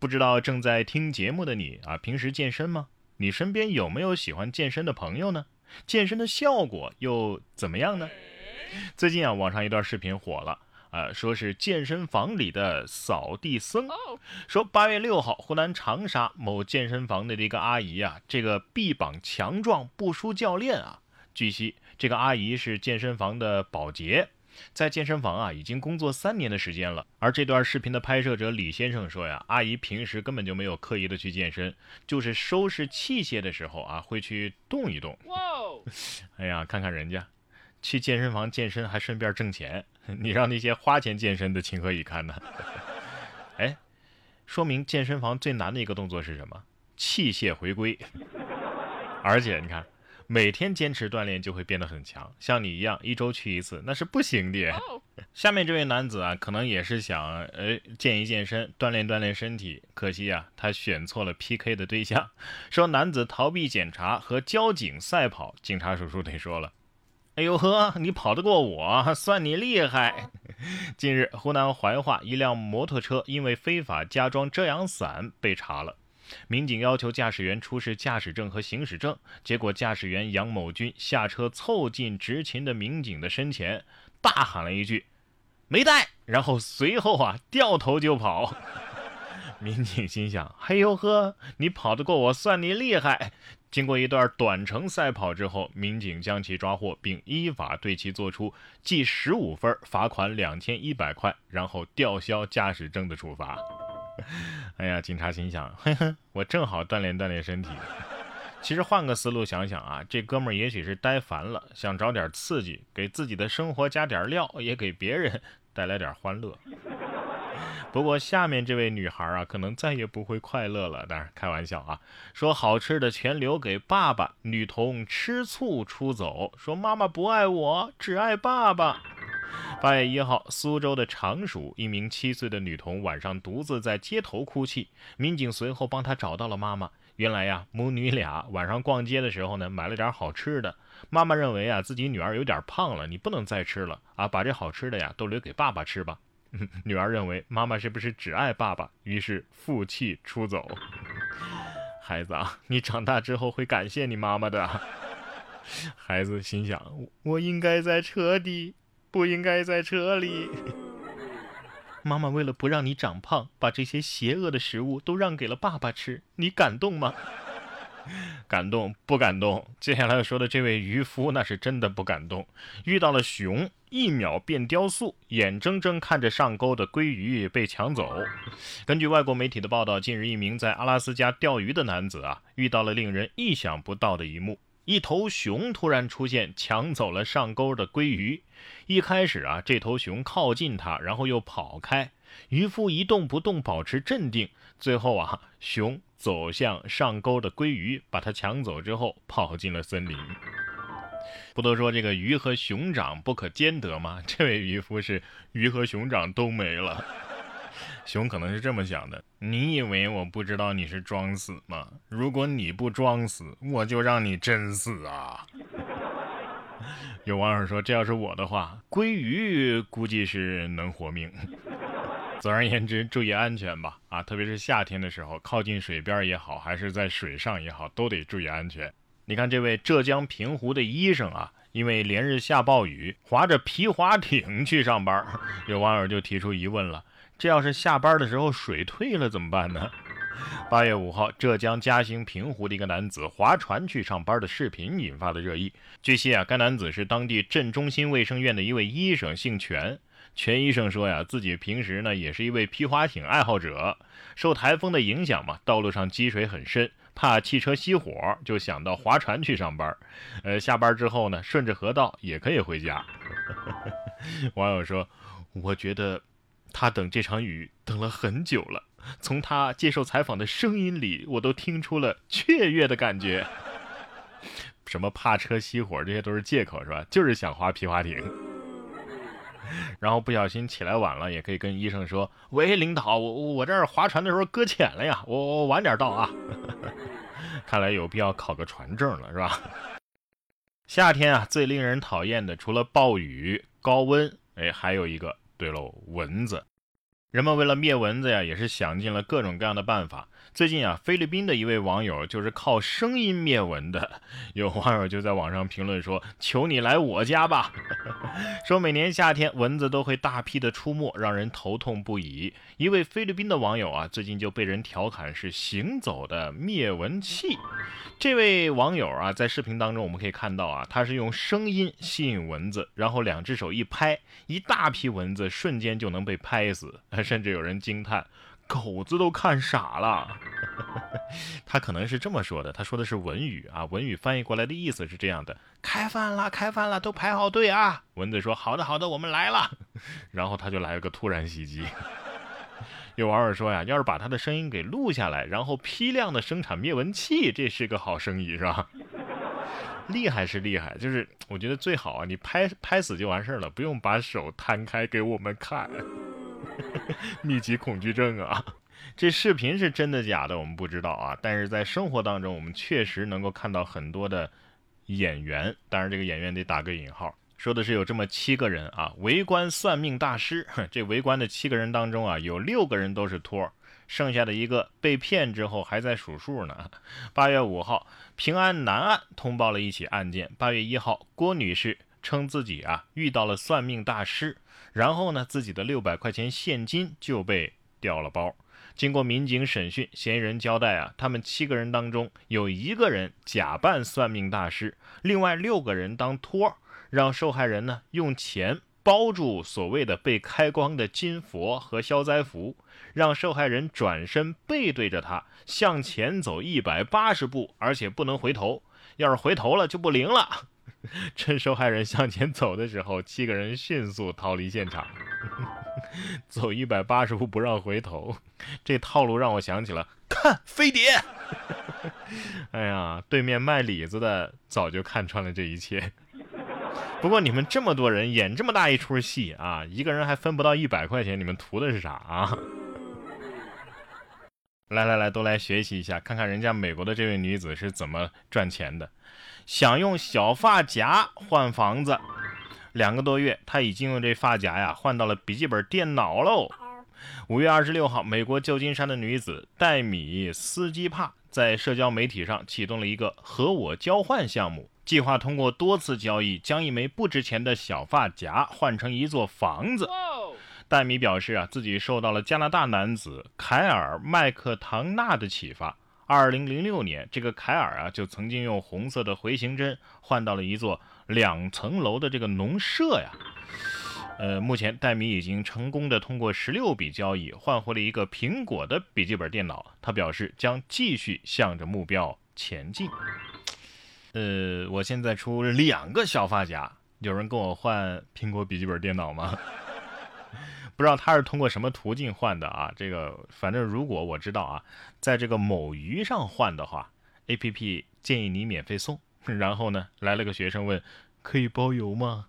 不知道正在听节目的你啊，平时健身吗？你身边有没有喜欢健身的朋友呢？健身的效果又怎么样呢？最近啊，网上一段视频火了，啊，说是健身房里的扫地僧。说八月六号，湖南长沙某健身房的一个阿姨啊，这个臂膀强壮不输教练啊。据悉，这个阿姨是健身房的保洁。在健身房啊，已经工作三年的时间了。而这段视频的拍摄者李先生说呀，阿姨平时根本就没有刻意的去健身，就是收拾器械的时候啊，会去动一动。哇，哎呀，看看人家，去健身房健身还顺便挣钱，你让那些花钱健身的情何以堪呢？哎，说明健身房最难的一个动作是什么？器械回归。而且你看。每天坚持锻炼就会变得很强，像你一样一周去一次那是不行的。下面这位男子啊，可能也是想呃健一健身，锻炼锻炼身体，可惜啊，他选错了 PK 的对象。说男子逃避检查和交警赛跑，警察叔叔得说了：“哎呦呵，你跑得过我，算你厉害。”近日，湖南怀化一辆摩托车因为非法加装遮阳伞被查了。民警要求驾驶员出示驾驶证和行驶证，结果驾驶员杨某军下车凑近执勤的民警的身前，大喊了一句“没带”，然后随后啊掉头就跑。民警心想：“嘿呦呵，你跑得过我，算你厉害。”经过一段短程赛跑之后，民警将其抓获，并依法对其作出记十五分、罚款两千一百块，然后吊销驾驶证的处罚。哎呀，警察心想，哼哼，我正好锻炼锻炼身体。其实换个思路想想啊，这哥们儿也许是呆烦了，想找点刺激，给自己的生活加点料，也给别人带来点欢乐。不过下面这位女孩啊，可能再也不会快乐了。当然开玩笑啊，说好吃的全留给爸爸。女童吃醋出走，说妈妈不爱我，只爱爸爸。八月一号，苏州的常熟，一名七岁的女童晚上独自在街头哭泣，民警随后帮她找到了妈妈。原来呀，母女俩晚上逛街的时候呢，买了点好吃的。妈妈认为啊，自己女儿有点胖了，你不能再吃了啊，把这好吃的呀都留给爸爸吃吧。女儿认为妈妈是不是只爱爸爸，于是负气出走。孩子啊，你长大之后会感谢你妈妈的。孩子心想，我应该在车底。不应该在车里。妈妈为了不让你长胖，把这些邪恶的食物都让给了爸爸吃，你感动吗？感动不感动？接下来要说的这位渔夫那是真的不感动。遇到了熊，一秒变雕塑，眼睁睁看着上钩的鲑鱼被抢走。根据外国媒体的报道，近日一名在阿拉斯加钓鱼的男子啊，遇到了令人意想不到的一幕。一头熊突然出现，抢走了上钩的鲑鱼。一开始啊，这头熊靠近他，然后又跑开。渔夫一动不动，保持镇定。最后啊，熊走向上钩的鲑鱼，把它抢走之后，跑进了森林。不都说这个鱼和熊掌不可兼得吗？这位渔夫是鱼和熊掌都没了。熊可能是这么想的：你以为我不知道你是装死吗？如果你不装死，我就让你真死啊！有网友说，这要是我的话，鲑鱼估计是能活命。总而言之，注意安全吧！啊，特别是夏天的时候，靠近水边也好，还是在水上也好，都得注意安全。你看，这位浙江平湖的医生啊，因为连日下暴雨，划着皮划艇去上班，有网友就提出疑问了。这要是下班的时候水退了怎么办呢？八月五号，浙江嘉兴平湖的一个男子划船去上班的视频引发了热议。据悉啊，该男子是当地镇中心卫生院的一位医生，姓全。全医生说呀，自己平时呢也是一位皮划艇爱好者。受台风的影响嘛，道路上积水很深，怕汽车熄火，就想到划船去上班。呃，下班之后呢，顺着河道也可以回家。网友说，我觉得。他等这场雨等了很久了，从他接受采访的声音里，我都听出了雀跃的感觉。什么怕车熄火，这些都是借口，是吧？就是想划皮划艇。然后不小心起来晚了，也可以跟医生说：“喂，领导，我我这儿划船的时候搁浅了呀，我我晚点到啊。”看来有必要考个船证了，是吧？夏天啊，最令人讨厌的除了暴雨、高温，哎，还有一个。对喽，蚊子。人们为了灭蚊子呀，也是想尽了各种各样的办法。最近啊，菲律宾的一位网友就是靠声音灭蚊的。有网友就在网上评论说：“求你来我家吧！”说每年夏天蚊子都会大批的出没，让人头痛不已。一位菲律宾的网友啊，最近就被人调侃是行走的灭蚊器。这位网友啊，在视频当中我们可以看到啊，他是用声音吸引蚊子，然后两只手一拍，一大批蚊子瞬间就能被拍死。甚至有人惊叹。狗子都看傻了，他可能是这么说的，他说的是文语啊，文语翻译过来的意思是这样的：开饭了，开饭了，都排好队啊！蚊子说：好的，好的，我们来了。然后他就来了个突然袭击。有网友说呀，要是把他的声音给录下来，然后批量的生产灭蚊器，这是个好生意，是吧？厉害是厉害，就是我觉得最好啊，你拍拍死就完事儿了，不用把手摊开给我们看。密集恐惧症啊！这视频是真的假的，我们不知道啊。但是在生活当中，我们确实能够看到很多的演员，当然这个演员得打个引号，说的是有这么七个人啊，围观算命大师。这围观的七个人当中啊，有六个人都是托儿，剩下的一个被骗之后还在数数呢。八月五号，平安南岸通报了一起案件。八月一号，郭女士。称自己啊遇到了算命大师，然后呢自己的六百块钱现金就被掉了包。经过民警审讯，嫌疑人交代啊，他们七个人当中有一个人假扮算命大师，另外六个人当托，让受害人呢用钱包住所谓的被开光的金佛和消灾符，让受害人转身背对着他向前走一百八十步，而且不能回头，要是回头了就不灵了。趁受害人向前走的时候，七个人迅速逃离现场，走一百八十步不让回头。这套路让我想起了看飞碟。哎呀，对面卖李子的早就看穿了这一切。不过你们这么多人演这么大一出戏啊，一个人还分不到一百块钱，你们图的是啥啊？来来来，都来学习一下，看看人家美国的这位女子是怎么赚钱的。想用小发夹换房子，两个多月，她已经用这发夹呀换到了笔记本电脑喽。五月二十六号，美国旧金山的女子戴米斯基帕在社交媒体上启动了一个和我交换项目，计划通过多次交易将一枚不值钱的小发夹换成一座房子。戴米表示啊，自己受到了加拿大男子凯尔麦克唐纳的启发。二零零六年，这个凯尔啊，就曾经用红色的回形针换到了一座两层楼的这个农舍呀。呃，目前戴米已经成功的通过十六笔交易换回了一个苹果的笔记本电脑。他表示将继续向着目标前进。呃，我现在出两个小发夹，有人跟我换苹果笔记本电脑吗？不知道他是通过什么途径换的啊？这个反正如果我知道啊，在这个某鱼上换的话，A P P 建议你免费送。然后呢，来了个学生问，可以包邮吗？